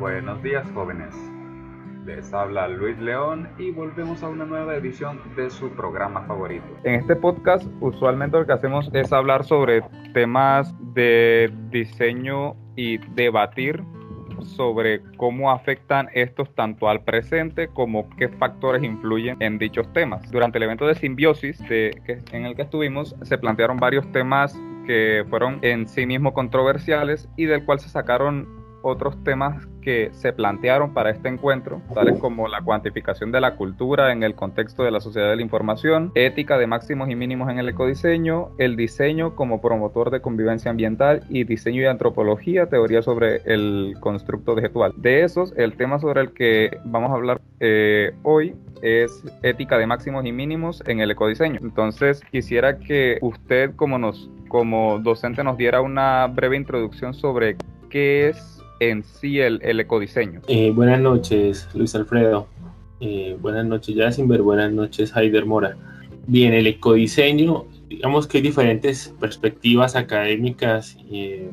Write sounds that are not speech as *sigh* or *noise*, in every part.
Buenos días jóvenes. Les habla Luis León y volvemos a una nueva edición de su programa favorito. En este podcast usualmente lo que hacemos es hablar sobre temas de diseño y debatir sobre cómo afectan estos tanto al presente como qué factores influyen en dichos temas. Durante el evento de simbiosis de, que, en el que estuvimos se plantearon varios temas que fueron en sí mismos controversiales y del cual se sacaron otros temas que se plantearon para este encuentro, tales como la cuantificación de la cultura en el contexto de la sociedad de la información, ética de máximos y mínimos en el ecodiseño, el diseño como promotor de convivencia ambiental y diseño y antropología, teoría sobre el constructo vegetal. De esos, el tema sobre el que vamos a hablar eh, hoy es ética de máximos y mínimos en el ecodiseño. Entonces, quisiera que usted como nos como docente nos diera una breve introducción sobre qué es en sí el, ecodiseño. Eh, buenas noches, Luis Alfredo. Eh, buenas noches, Jacinber. Buenas noches, Haider Mora. Bien, el ecodiseño, digamos que hay diferentes perspectivas académicas, eh,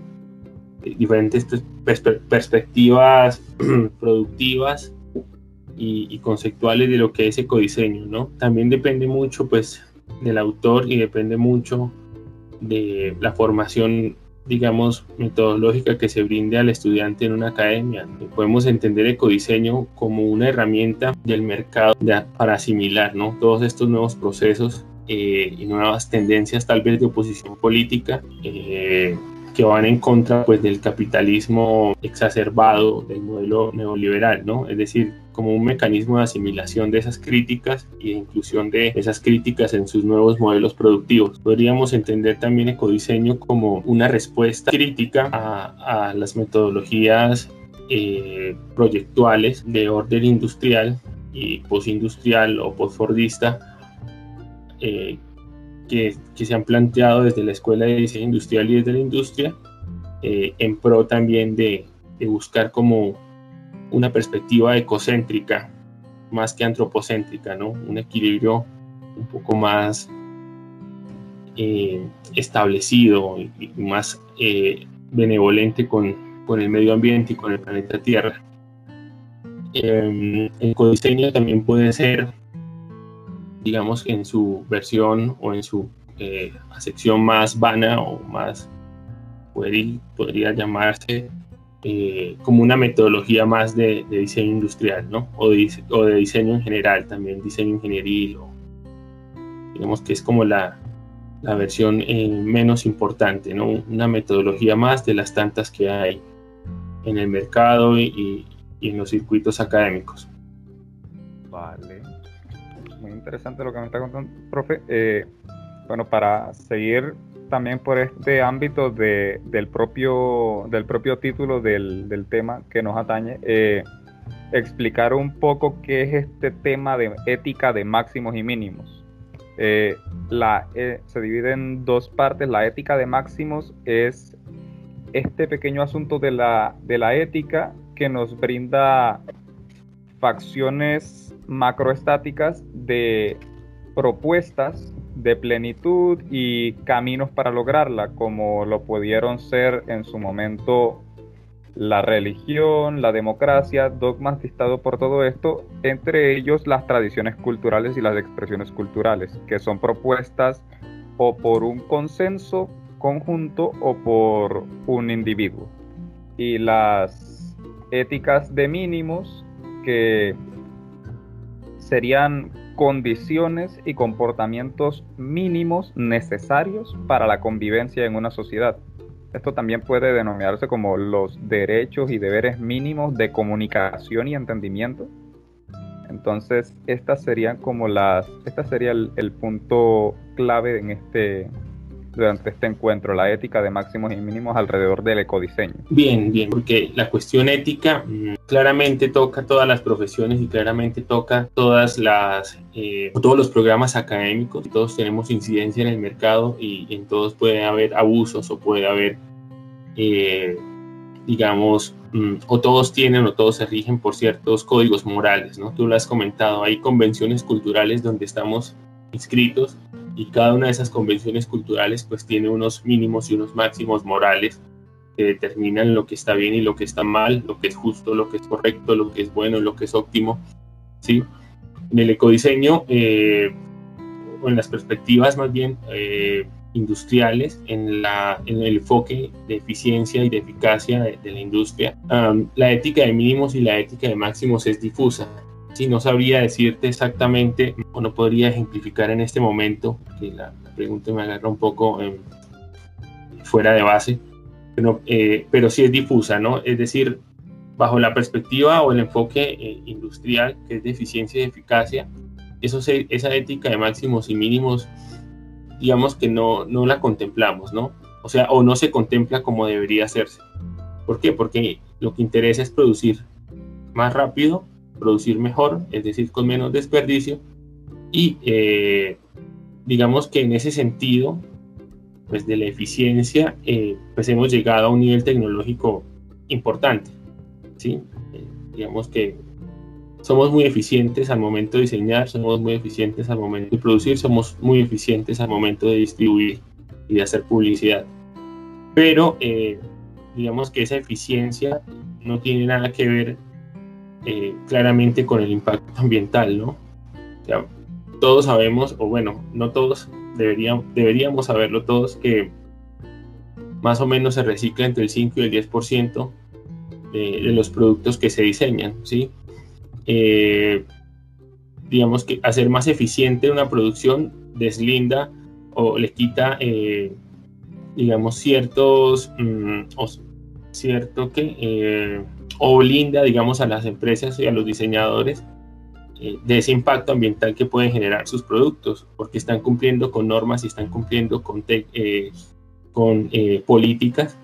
diferentes perspectivas *clears throat* productivas y, y, conceptuales de lo que es ecodiseño, ¿no? También depende mucho, pues, del autor y depende mucho de la formación digamos, metodológica que se brinde al estudiante en una academia. Podemos entender ecodiseño como una herramienta del mercado para asimilar ¿no? todos estos nuevos procesos eh, y nuevas tendencias tal vez de oposición política eh, que van en contra pues, del capitalismo exacerbado del modelo neoliberal, ¿no? Es decir, como un mecanismo de asimilación de esas críticas y de inclusión de esas críticas en sus nuevos modelos productivos. Podríamos entender también ecodiseño como una respuesta crítica a, las metodologías eh, proyectuales de orden industrial y postindustrial o postfordista eh, que, se han planteado desde la Escuela de Diseño Industrial y desde la industria eh, en pro también de, de buscar como una perspectiva ecocéntrica más que antropocéntrica, ¿no? Un equilibrio un poco más eh, establecido y, más eh, benevolente con, con, el medio ambiente y con el planeta Tierra. Eh, el codiseño también puede ser, digamos, en su versión o en su acepción más vana o más podría llamarse eh, como una metodología más de, diseño industrial, ¿no? O de, o de, diseño en general, también diseño ingenieril, o, digamos que es como la, la versión eh, menos importante, ¿no? Una metodología más de las tantas que hay en el mercado y, y en los circuitos académicos. Vale. Muy interesante lo que me está contando, profe. Eh, bueno, para seguir también por este ámbito de, del, propio, del propio título del, del tema que nos atañe, eh, explicar un poco qué es este tema de ética de máximos y mínimos. Eh, la, eh, se divide en dos partes. La ética de máximos es este pequeño asunto de la, de la ética que nos brinda facciones macroestáticas de propuestas de plenitud y caminos para lograrla, como lo pudieron ser en su momento la religión, la democracia, dogmas dictados por todo esto, entre ellos las tradiciones culturales y las expresiones culturales, que son propuestas o por un consenso conjunto o por un individuo. Y las éticas de mínimos, que serían condiciones y comportamientos mínimos necesarios para la convivencia en una sociedad. Esto también puede denominarse como los derechos y deberes mínimos de comunicación y entendimiento. Entonces, estas serían como las, este sería el punto clave en este, durante este encuentro, la ética de máximos y mínimos alrededor del ecodiseño. Bien, bien, porque la cuestión ética mm, claramente toca todas las profesiones y claramente toca todas las, eh, todos los programas académicos. Todos tenemos incidencia en el mercado y en todos puede haber abusos o puede haber, eh, digamos, mm, o todos tienen o todos se rigen por ciertos códigos morales, ¿no? Tú lo has comentado, hay convenciones culturales donde estamos inscritos y cada una de esas convenciones culturales pues tiene unos mínimos y unos máximos morales que determinan lo que está bien y lo que está mal, lo que es justo, lo que es correcto, lo que es bueno, lo que es óptimo. ¿sí? En el ecodiseño, eh, o en las perspectivas más bien eh, industriales, en, la, en el enfoque de eficiencia y de eficacia de, la industria, la ética de mínimos y la ética de máximos es difusa. ¿Sí? No sabría decirte exactamente, o no podría ejemplificar en este momento, que la, pregunta me agarra un poco fuera de base, pero, eh, pero sí es difusa, ¿no? Es decir, bajo la perspectiva o el enfoque eh, industrial, que es de eficiencia y eficacia, eso esa ética de máximos y mínimos, digamos que no, no la contemplamos, ¿no? O sea, o no se contempla como debería hacerse. ¿Por qué? Porque lo que interesa es producir más rápido, producir mejor, es decir, con menos desperdicio, y eh, digamos que en ese sentido pues, de la eficiencia, eh, pues hemos llegado a un nivel tecnológico importante. ¿sí? Eh, digamos que somos muy eficientes al momento de diseñar, somos muy eficientes al momento de producir, somos muy eficientes al momento de distribuir y de hacer publicidad. Pero digamos que esa eficiencia no tiene nada que ver claramente con el impacto *laughs* ambiental, ¿no? todos sabemos, o bueno, no todos, deberíamos, deberíamos saberlo todos, que más o menos se recicla entre el 5 y el 10% de, de los productos que se diseñan, ¿sí? Eh, digamos que hacer más eficiente una producción deslinda o le quita, eh, digamos, ciertos, mm, o, cierto que, eh, o blinda, digamos, a las empresas y a los diseñadores eh, de ese impacto ambiental que pueden generar sus productos, porque están cumpliendo con normas y están cumpliendo con, eh, con eh, políticas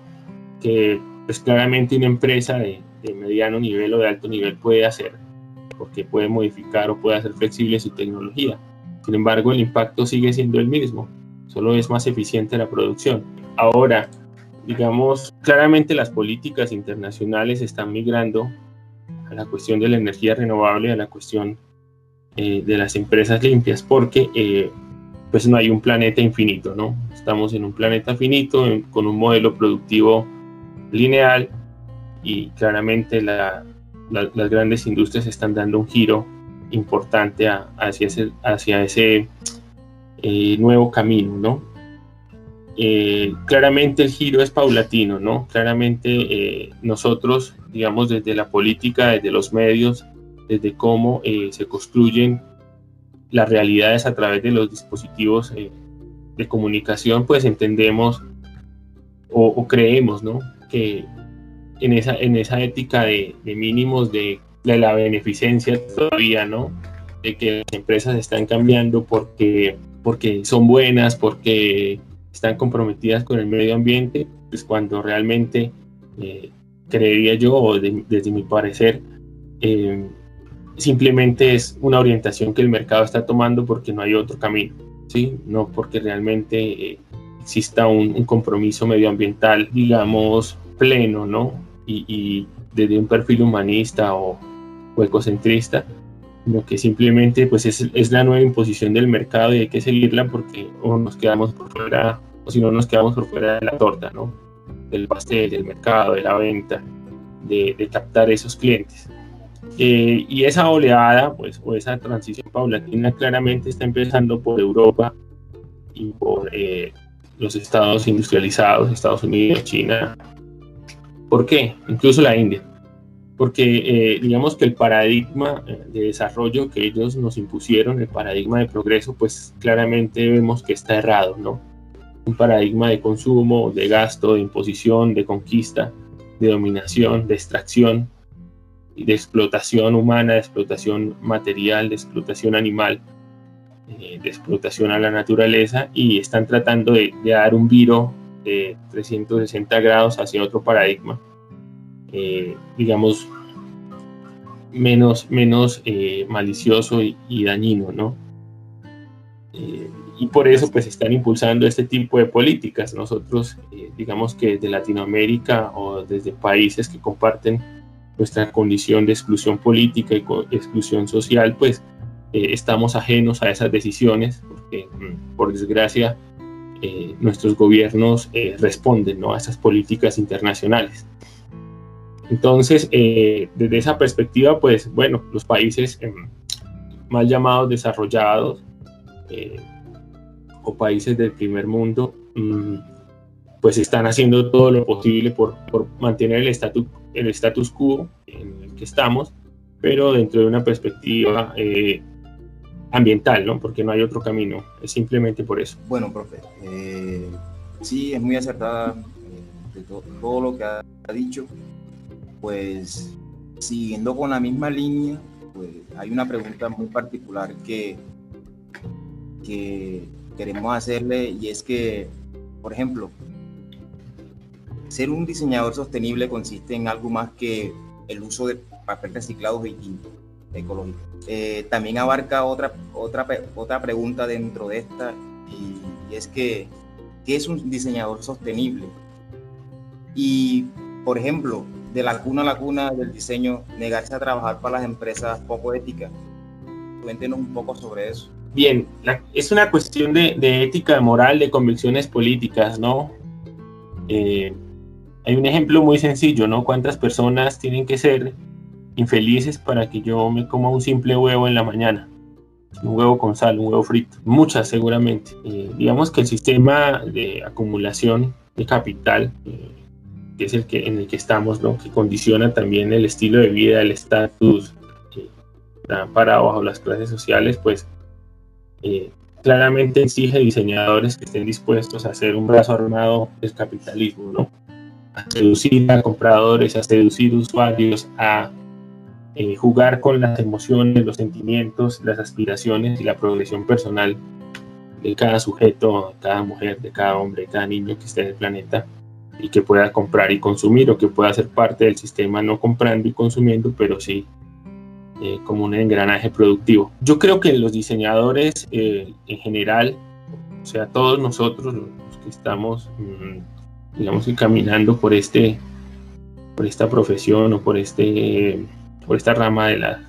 que pues claramente una empresa de, mediano nivel o de alto nivel puede hacer, porque puede modificar o puede hacer flexible su tecnología. Sin embargo, el impacto sigue siendo el mismo, solo es más eficiente la producción. Ahora, digamos, claramente las políticas internacionales están migrando a la cuestión de la energía renovable, a la cuestión eh, de las empresas limpias, porque eh, pues no hay un planeta infinito, ¿no? Estamos en un planeta finito, con un modelo productivo lineal y claramente las grandes industrias están dando un giro importante hacia ese, eh, nuevo camino, ¿no? Claramente el giro es paulatino, ¿no? Claramente nosotros digamos, desde la política, desde los medios, desde cómo eh, se construyen las realidades a través de los dispositivos eh, de comunicación, pues entendemos o, creemos, ¿no? Que en esa, en esa ética de, mínimos de, de, la beneficencia todavía, ¿no? De que las empresas están cambiando porque, porque son buenas, porque están comprometidas con el medio ambiente, pues cuando realmente eh, creería yo, desde mi parecer, eh, simplemente es una orientación que el mercado está tomando porque no hay otro camino, ¿sí? No porque realmente eh, exista un, compromiso medioambiental, digamos, pleno, ¿no? Y, desde un perfil humanista o, ecocentrista, sino que simplemente pues es, es, la nueva imposición del mercado y hay que seguirla porque o nos quedamos por fuera, o si no nos quedamos por fuera de la torta, ¿no? del pastel, del mercado, de la venta, de, captar esos clientes. Eh, y esa oleada, pues, o esa transición paulatina claramente está empezando por Europa y por eh, los estados industrializados, Estados Unidos, China. ¿Por qué? Incluso la India. Porque eh, digamos que el paradigma de desarrollo que ellos nos impusieron, el paradigma de progreso, pues claramente vemos que está errado, ¿no? un paradigma de consumo, de gasto, de imposición, de conquista, de dominación, de extracción, de explotación humana, de explotación material, de explotación animal, eh, de explotación a la naturaleza y están tratando de, dar un viro de 360 grados hacia otro paradigma, eh, digamos, menos, menos eh, malicioso y, dañino, ¿no? y por eso pues están impulsando este tipo de políticas. Nosotros, eh, digamos que desde Latinoamérica o desde países que comparten nuestra condición de exclusión política y exclusión social, pues eh, estamos ajenos a esas decisiones, porque mm, por desgracia eh, nuestros gobiernos eh, responden a esas políticas internacionales. Entonces, eh, desde esa perspectiva, pues bueno, los países em, mal llamados desarrollados o países del primer mundo, mm, pues están haciendo todo lo posible por, mantener el estatus, el status quo en el que estamos, pero dentro de una perspectiva ambiental, ¿no? Porque no hay otro camino, es simplemente por eso. Bueno, profe, eh, sí, es muy acertada eh, de todo lo que ha, dicho. Pues siguiendo con la misma línea, pues hay una pregunta muy particular que, que queremos hacerle y es que, por ejemplo, ser un diseñador sostenible consiste en algo más que el uso de papel reciclado y. Eh, también abarca otra, otra, otra pregunta dentro de esta y, es que, ¿qué es un diseñador sostenible? Y, por ejemplo, de la cuna a la cuna del diseño, negarse a trabajar para las empresas poco éticas. Cuéntenos un poco sobre eso. Bien, es una cuestión de, de, ética, moral, de convicciones políticas, ¿no? Eh, hay un ejemplo muy sencillo, ¿no? ¿Cuántas personas tienen que ser infelices para que yo me coma un simple huevo en la mañana. Un huevo con sal, un huevo frito. Muchas seguramente. Eh, digamos que el sistema de acumulación de capital, eh, que es el que, en el que estamos, ¿no? que condiciona también el estilo de vida, el estatus está parado bajo las clases sociales, pues eh, claramente exige diseñadores que estén dispuestos a hacer un brazo armado del capitalismo, ¿no? a seducir a compradores, a seducir usuarios, a eh, jugar con las emociones, los sentimientos, las aspiraciones y la progresión personal de cada sujeto, de cada mujer, de cada hombre, de cada niño que esté en el planeta y que pueda comprar y consumir o que pueda ser parte del sistema no comprando y consumiendo, pero sí eh, como un engranaje productivo. Yo creo que los diseñadores eh, en general, o sea, todos nosotros los que estamos, mm, digamos caminando por este, por esta profesión o por este por esta rama de la,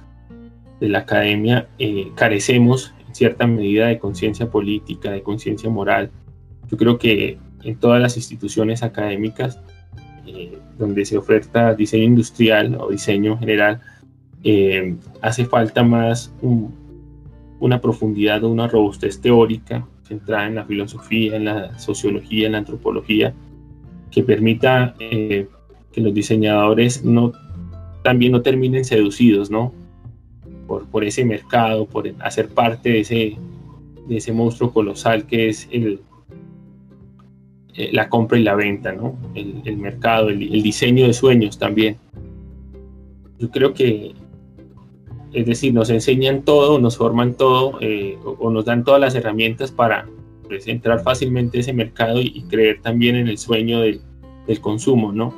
de la academia, eh, carecemos en cierta medida de conciencia política, de conciencia moral. Yo creo que en todas las instituciones académicas eh, donde se oferta diseño industrial o diseño general, eh, hace falta más una profundidad o una robustez teórica centrada en la filosofía, en la sociología, en la antropología, que permita que los diseñadores no también no terminen seducidos, ¿no? Por, por ese mercado, por hacer parte de ese, de ese monstruo colosal que es el, eh, la compra y la venta, ¿no? El, mercado, el, diseño de sueños también. Yo creo que, es decir, nos enseñan todo, nos forman todo eh, o, nos dan todas las herramientas para pues, entrar fácilmente a ese mercado y, creer también en el sueño del, consumo, ¿no?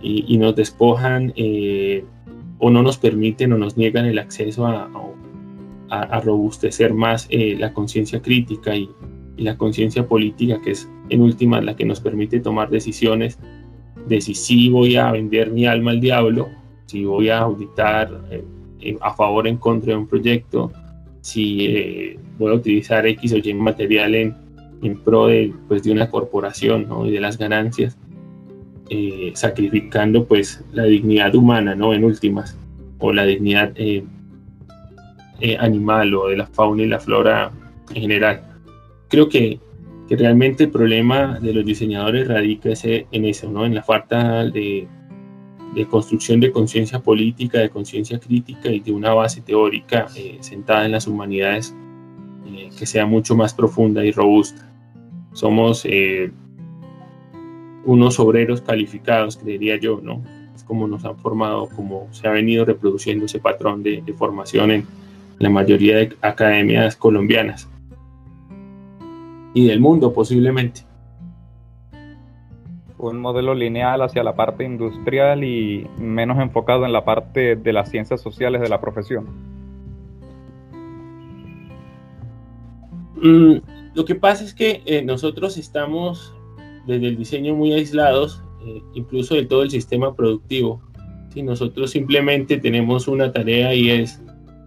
y, nos despojan eh, o no nos permiten o nos niegan el acceso a, robustecer más la conciencia crítica y, la conciencia política, que es en última la que nos permite tomar decisiones de si sí voy a vender mi alma al diablo, si voy a auditar eh, a favor o en contra de un proyecto, si voy a utilizar X o Y material en, en pro de, pues, de una corporación ¿no? y de las ganancias eh, sacrificando pues la dignidad humana, ¿no? En últimas, o la dignidad eh, eh, animal o de la fauna y la flora en general. Creo que, que realmente el problema de los diseñadores radica en eso, ¿no? En la falta de, de construcción de conciencia política, de conciencia crítica y de una base teórica sentada en las humanidades que sea mucho más profunda y robusta. Somos unos obreros calificados, creería yo, ¿no? Es como nos han formado, como se ha venido reproduciendo ese patrón de, formación en la mayoría de academias colombianas y del mundo posiblemente. Un modelo lineal hacia la parte industrial y menos enfocado en la parte de las ciencias sociales de la profesión. Mm, lo que pasa es que eh, nosotros estamos desde el diseño muy aislados, eh, incluso de todo el sistema productivo. Si nosotros simplemente tenemos una tarea y es,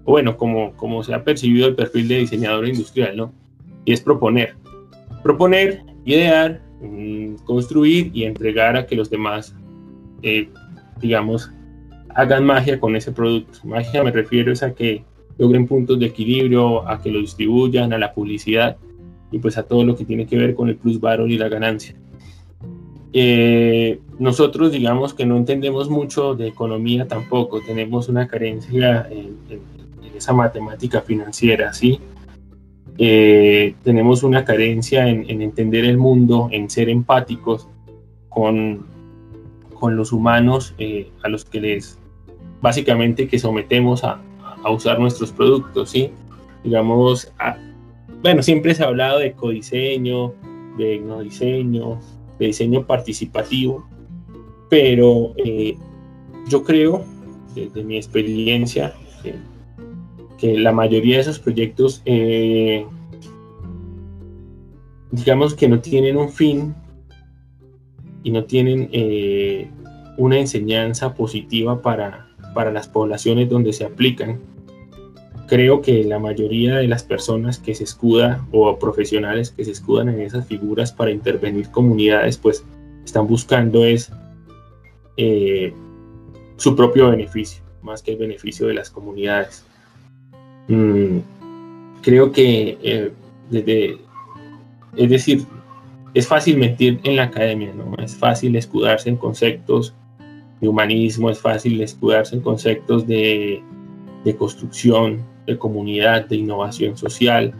bueno, como, como se ha percibido el perfil de diseñador industrial, ¿no? Y es proponer. Proponer, idear, mm, construir y entregar a que los demás, eh, digamos, hagan magia con ese producto. Magia me refiero es a que logren puntos de equilibrio, a que lo distribuyan, a la publicidad y pues a todo lo que tiene que ver con el plus valor y la ganancia. Eh, nosotros digamos que no entendemos mucho de economía tampoco, tenemos una carencia en, esa matemática financiera, ¿sí? Eh, tenemos una carencia en, entender el mundo, en ser empáticos con, con los humanos eh, a los que les básicamente que sometemos a, a usar nuestros productos, ¿sí? Digamos, bueno, siempre se ha hablado de codiseño, de no diseño, de diseño participativo, pero eh, yo creo, desde mi experiencia, que la mayoría de esos proyectos, eh, digamos que no tienen un fin y no tienen eh, una enseñanza positiva para, para las poblaciones donde se aplican creo que la mayoría de las personas que se escudan o profesionales que se escudan en esas figuras para intervenir comunidades, pues están buscando es eh, su propio beneficio, más que el beneficio de las comunidades. Mm, creo que eh, desde, es decir, es fácil mentir en la academia, ¿no? Es fácil escudarse en conceptos de humanismo, es fácil escudarse en conceptos de, de construcción, de comunidad, de innovación social,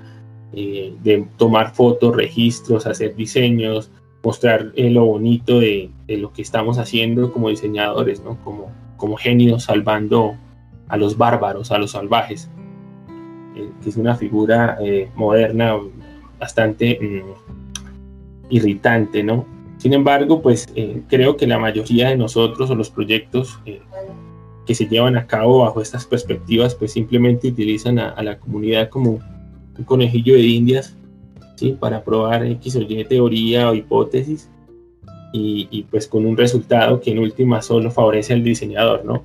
eh, de tomar fotos, registros, hacer diseños, mostrar eh, lo bonito de, lo que estamos haciendo como diseñadores, ¿no? como, como genios salvando a los bárbaros, a los salvajes, eh, que es una figura moderna bastante mm, irritante, ¿no? Sin embargo, pues creo que la mayoría de nosotros o los proyectos que se llevan a cabo bajo estas perspectivas, pues simplemente utilizan a, la comunidad como un conejillo de indias, ¿sí? Para probar X o Y teoría o hipótesis y, pues con un resultado que en última solo favorece al diseñador, ¿no?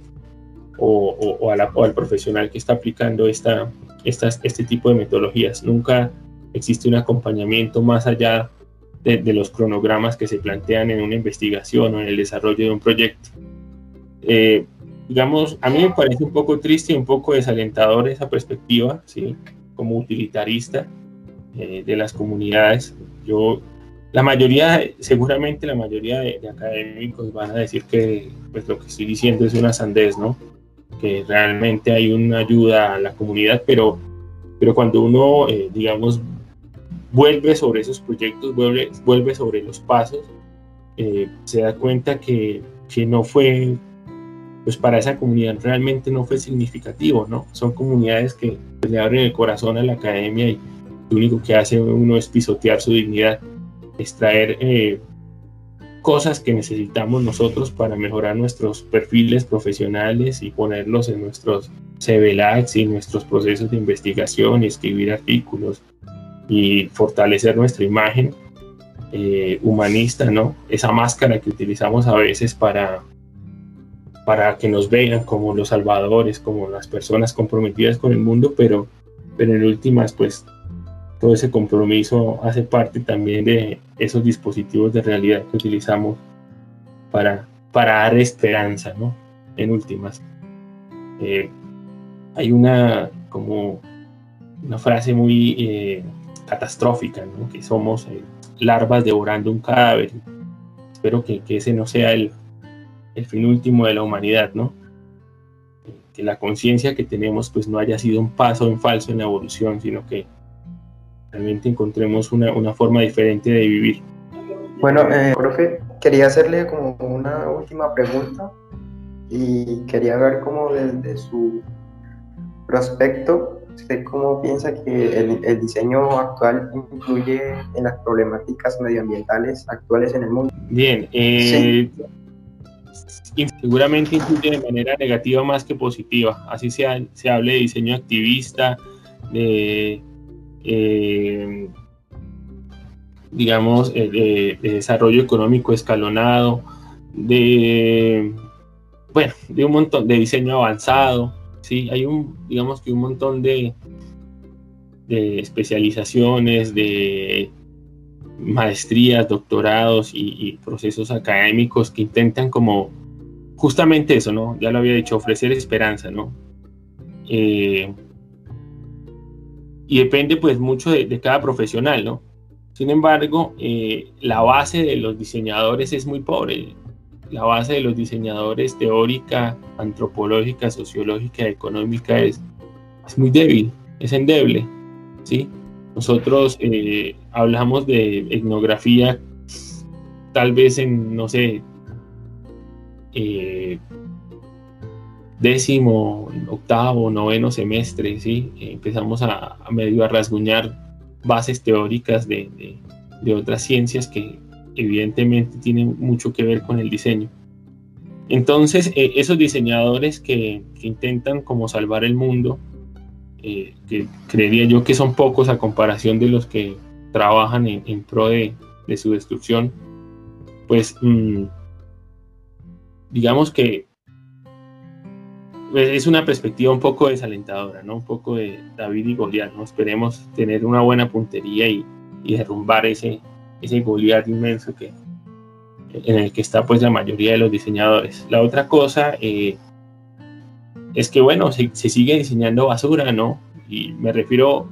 O, o, al profesional que está aplicando esta, estas, este tipo de metodologías. Nunca existe un acompañamiento más allá de, de, los cronogramas que se plantean en una investigación o en el desarrollo de un proyecto. Eh, digamos, a mí me parece un poco triste y un poco desalentador esa perspectiva, ¿sí? Como utilitarista eh, de las comunidades. Yo, la mayoría, seguramente la mayoría de, académicos van a decir que pues, lo que estoy diciendo es una sandez, ¿no? Que realmente hay una ayuda a la comunidad, pero, pero cuando uno, eh, digamos, vuelve sobre esos proyectos, vuelve, vuelve sobre los pasos, eh, se da cuenta que, que no fue pues para esa comunidad realmente no fue significativo, ¿no? Son comunidades que le abren el corazón a la academia y lo único que hace uno es pisotear su dignidad, extraer eh, cosas que necesitamos nosotros para mejorar nuestros perfiles profesionales y ponerlos en nuestros CVLAX y nuestros procesos de investigación y escribir artículos y fortalecer nuestra imagen eh, humanista, ¿no? Esa máscara que utilizamos a veces para para que nos vean como los salvadores, como las personas comprometidas con el mundo, pero, pero en últimas, pues todo ese compromiso hace parte también de esos dispositivos de realidad que utilizamos para, para dar esperanza, ¿no? En últimas. Eh, hay una como una frase muy eh, catastrófica, ¿no? Que somos eh, larvas devorando un cadáver. Espero que, que ese no sea el, el fin último de la humanidad, ¿no? Que la conciencia que tenemos pues no haya sido un paso en falso en la evolución, sino que realmente encontremos una, una forma diferente de vivir. Bueno, eh, profe, quería hacerle como una última pregunta y quería ver cómo desde su prospecto, usted cómo piensa que el, el, diseño actual influye en las problemáticas medioambientales actuales en el mundo. Bien, eh, seguramente influye de manera negativa más que positiva. Así se, se hable de diseño activista, de, eh, digamos, eh, de, desarrollo económico escalonado, de, bueno, de un montón de diseño avanzado. Sí, hay un, digamos que un montón de, especializaciones, de maestrías, doctorados y, procesos académicos que intentan como justamente eso, ¿no? Ya lo había dicho, ofrecer esperanza, ¿no? Eh, y depende pues mucho de, cada profesional, ¿no? Sin embargo, eh, la base de los diseñadores es muy pobre. La base de los diseñadores teórica, antropológica, sociológica, económica es, es muy débil, es endeble, ¿sí? Nosotros eh, hablamos de etnografía tal vez en, no sé, eh, décimo, octavo, noveno semestre, ¿sí? empezamos a, medio a rasguñar bases teóricas de, otras ciencias que evidentemente tienen mucho que ver con el diseño. Entonces, eh, esos diseñadores que, intentan como salvar el mundo, eh, que creería yo que son pocos a comparación de los que trabajan en, pro de, su destrucción, pues mm, digamos que es una perspectiva un poco desalentadora, ¿no? Un poco de David y Goliat, ¿no? Esperemos tener una buena puntería y, derrumbar ese, ese Goliat inmenso que, en el que está pues la mayoría de los diseñadores. La otra cosa eh, es que, bueno, se, sigue diseñando basura, ¿no? Y me refiero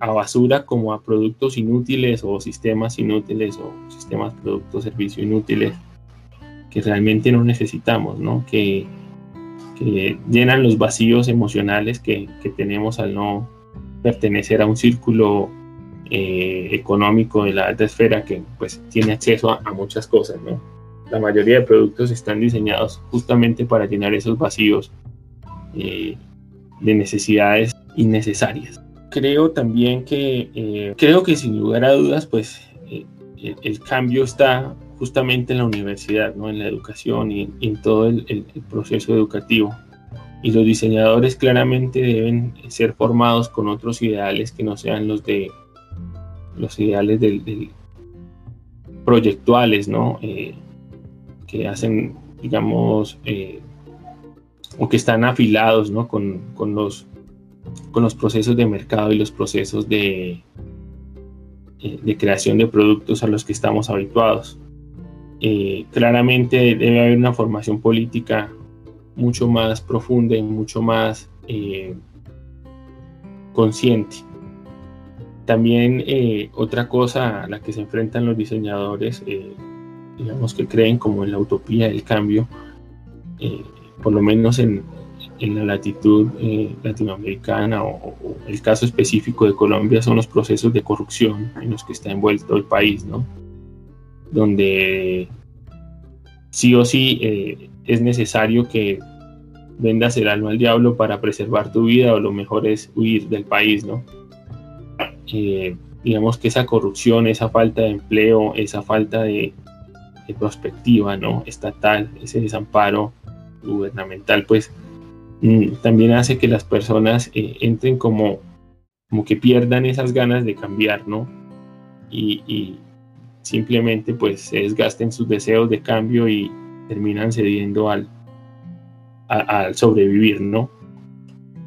a basura como a productos inútiles o sistemas inútiles o sistemas, productos, servicios inútiles que realmente no necesitamos, ¿no? Que, llenan los vacíos emocionales que, tenemos al no pertenecer a un círculo eh, económico de la alta esfera que pues tiene acceso a, muchas cosas, ¿no? La mayoría de productos están diseñados justamente para llenar esos vacíos eh, de necesidades innecesarias. Creo también que, eh, creo que sin lugar a dudas, pues el cambio está justamente en la universidad, ¿no? en la educación y en todo el, proceso educativo. Y los diseñadores claramente deben ser formados con otros ideales que no sean los de los ideales del, proyectuales, ¿no? Eh, que hacen, digamos, eh, o que están afilados ¿no? con, con, los, con los procesos de mercado y los procesos de, eh, de creación de productos a los que estamos habituados. Eh, claramente debe haber una formación política mucho más profunda y mucho más eh, consciente. También eh, otra cosa a la que se enfrentan los diseñadores, digamos que creen como en la utopía del cambio, por lo menos en, la latitud latinoamericana o, el caso específico de Colombia son los procesos de corrupción en los que está envuelto el país, ¿no? Donde sí o sí eh, es necesario que vendas el alma al diablo para preservar tu vida o lo mejor es huir del país, ¿no? Eh, digamos que esa corrupción, esa falta de empleo, esa falta de, de perspectiva, ¿no? Estatal, ese desamparo gubernamental, pues mm, también hace que las personas eh, entren como, como que pierdan esas ganas de cambiar, ¿no? y, simplemente pues se desgasten sus deseos de cambio y terminan cediendo al, al sobrevivir, ¿no?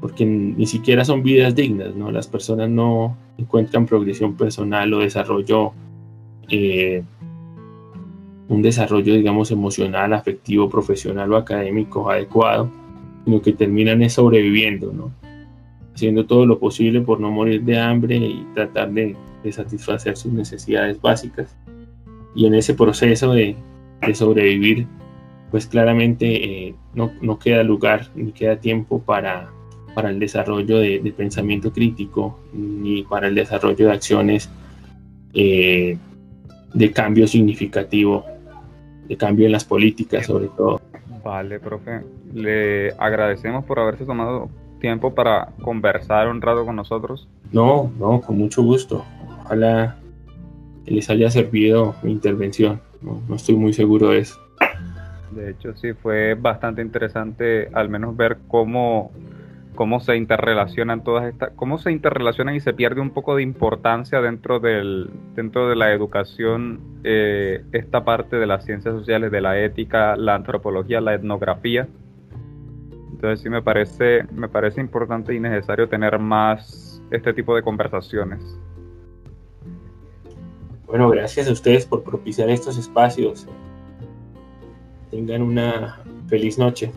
Porque ni siquiera son vidas dignas, ¿no? Las personas no encuentran progresión personal o desarrollo, eh, un desarrollo, digamos, emocional, afectivo, profesional o académico adecuado, sino que terminan es sobreviviendo, ¿no? Haciendo todo lo posible por no morir de hambre y tratar de de satisfacer sus necesidades básicas. Y en ese proceso de, sobrevivir, pues claramente eh, no, queda lugar ni queda tiempo para, para el desarrollo de, pensamiento crítico ni para el desarrollo de acciones eh, de cambio significativo, de cambio en las políticas sobre todo. Vale, profe. Le agradecemos por haberse tomado tiempo para conversar un rato con nosotros. No, no, con mucho gusto. Ojalá les haya servido mi intervención. No, estoy muy seguro de eso. De hecho, sí, fue bastante interesante al menos ver cómo, cómo se interrelacionan todas estas, cómo se interrelacionan y se pierde un poco de importancia dentro del, dentro de la educación, eh, esta parte de las ciencias sociales, de la ética, la antropología, la etnografía. Entonces sí me parece, me parece importante y necesario tener más este tipo de conversaciones. Bueno, gracias a ustedes por propiciar estos espacios. Tengan una feliz noche.